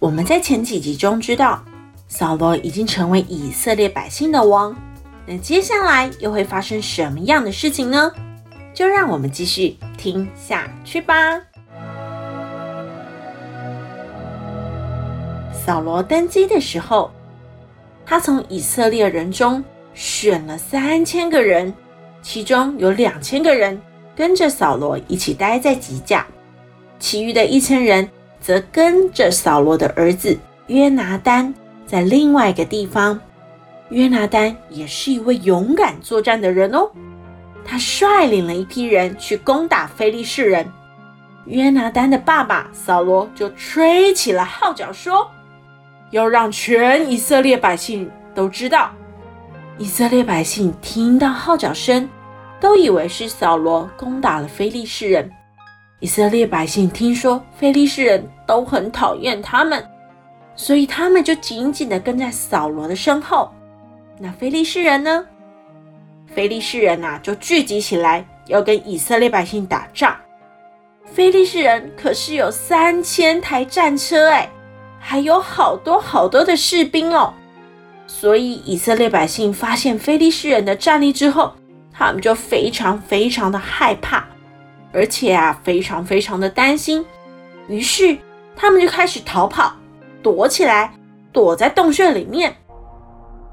我们在前几集中知道，扫罗已经成为以色列百姓的王。那接下来又会发生什么样的事情呢？就让我们继续听下去吧。扫罗登基的时候，他从以色列人中选了三千个人，其中有两千个人跟着扫罗一起待在吉甲，其余的一千人。则跟着扫罗的儿子约拿单在另外一个地方。约拿单也是一位勇敢作战的人哦，他率领了一批人去攻打非利士人。约拿单的爸爸扫罗就吹起了号角，说：“要让全以色列百姓都知道。”以色列百姓听到号角声，都以为是扫罗攻打了非利士人。以色列百姓听说非利士人都很讨厌他们，所以他们就紧紧地跟在扫罗的身后。那非利士人呢？非利士人呐，就聚集起来要跟以色列百姓打仗。非利士人可是有三千台战车哎，还有好多好多的士兵哦。所以以色列百姓发现非利士人的战力之后，他们就非常非常的害怕。而且啊，非常非常的担心，于是他们就开始逃跑，躲起来，躲在洞穴里面。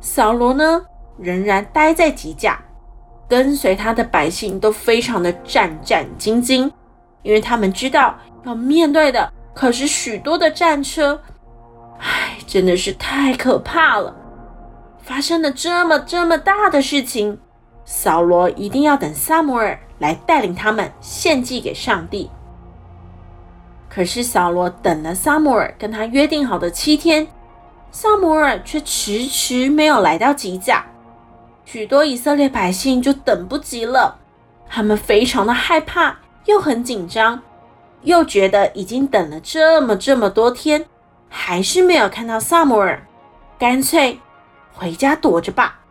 扫罗呢，仍然待在吉甲，跟随他的百姓都非常的战战兢兢，因为他们知道要面对的可是许多的战车。唉，真的是太可怕了！发生了这么这么大的事情，扫罗一定要等撒母耳。来带领他们献祭给上帝。可是扫罗等了撒母耳跟他约定好的七天，撒母耳却迟迟没有来到吉甲。许多以色列百姓就等不及了，他们非常的害怕，又很紧张，又觉得已经等了这么这么多天，还是没有看到撒母耳，干脆回家躲着吧。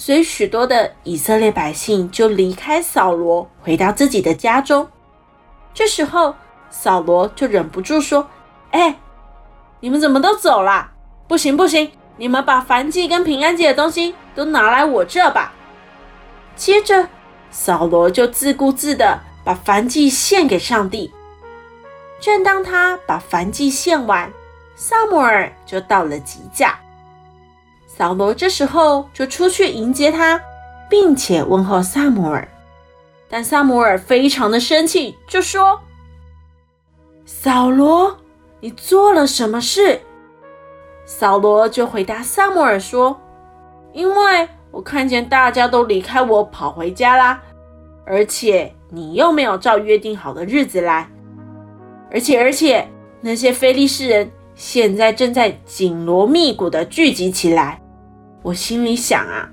所以，许多的以色列百姓就离开扫罗，回到自己的家中。这时候，扫罗就忍不住说：“哎，你们怎么都走了？不行不行，你们把燔祭跟平安祭的东西都拿来我这吧。”接着，扫罗就自顾自的把燔祭献给上帝。正当他把燔祭献完，撒母耳就到了吉架。扫罗这时候就出去迎接他，并且问候撒母耳，但撒母耳非常的生气，就说：“扫罗，你做了什么事？”扫罗就回答撒母耳说：“因为我看见大家都离开我跑回家啦，而且你又没有照约定好的日子来，而且而且那些非利士人现在正在紧锣密鼓的聚集起来。”我心里想啊，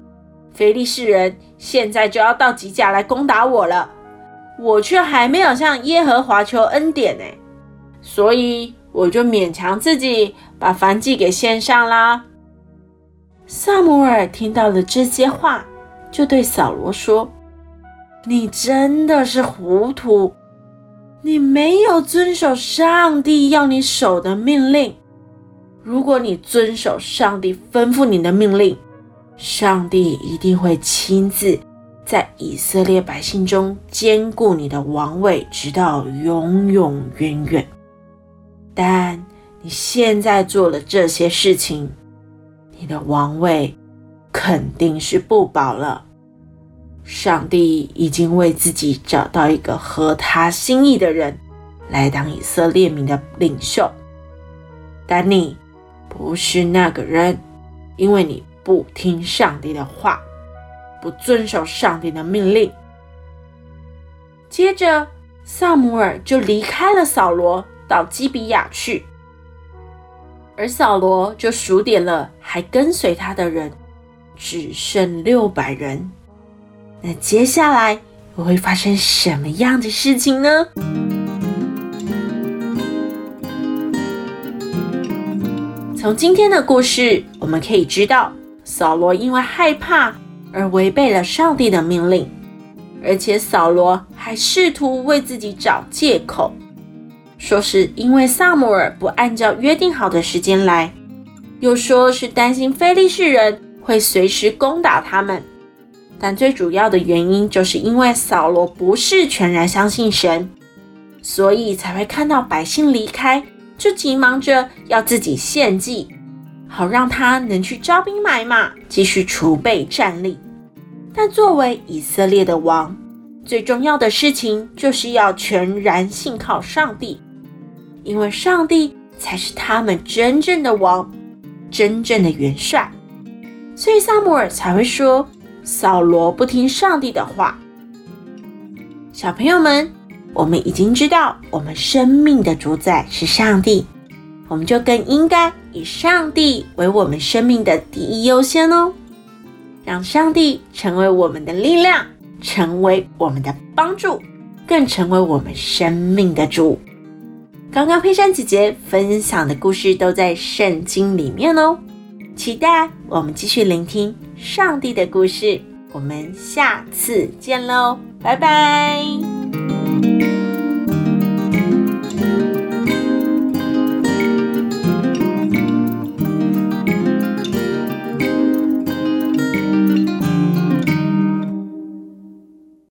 非利士人现在就要到吉甲来攻打我了，我却还没有向耶和华求恩典呢，所以我就勉强自己把燔祭给献上啦。撒母耳听到了这些话，就对扫罗说：“你真的是糊涂，你没有遵守上帝要你守的命令。”如果你遵守上帝吩咐你的命令，上帝一定会亲自在以色列百姓中坚固你的王位，直到永永远远。但你现在做了这些事情，你的王位肯定是不保了。上帝已经为自己找到一个合他心意的人来当以色列民的领袖，但你。不是那个人，因为你不听上帝的话，不遵守上帝的命令。接着，撒母耳就离开了扫罗，到基比亚去。而扫罗就数点了还跟随他的人，只剩六百人。那接下来又会发生什么样的事情呢？从今天的故事，我们可以知道，扫罗因为害怕而违背了上帝的命令，而且扫罗还试图为自己找借口。说是因为撒母耳不按照约定好的时间来，又说是担心非利士人会随时攻打他们，但最主要的原因就是因为扫罗不是全然相信神，所以才会看到百姓离开，就急忙着要自己献祭，好让他能去招兵买马，继续储备战力。但作为以色列的王，最重要的事情就是要全然信靠上帝。因为上帝才是他们真正的王，真正的元帅，所以撒母耳才会说扫罗不听上帝的话。小朋友们，我们已经知道我们生命的主宰是上帝，我们就更应该以上帝为我们生命的第一优先哦，让上帝成为我们的力量，成为我们的帮助，更成为我们生命的主。刚刚佩珊姐姐分享的故事都在圣经里面哦，期待我们继续聆听上帝的故事。我们下次见喽，拜拜。Thank you.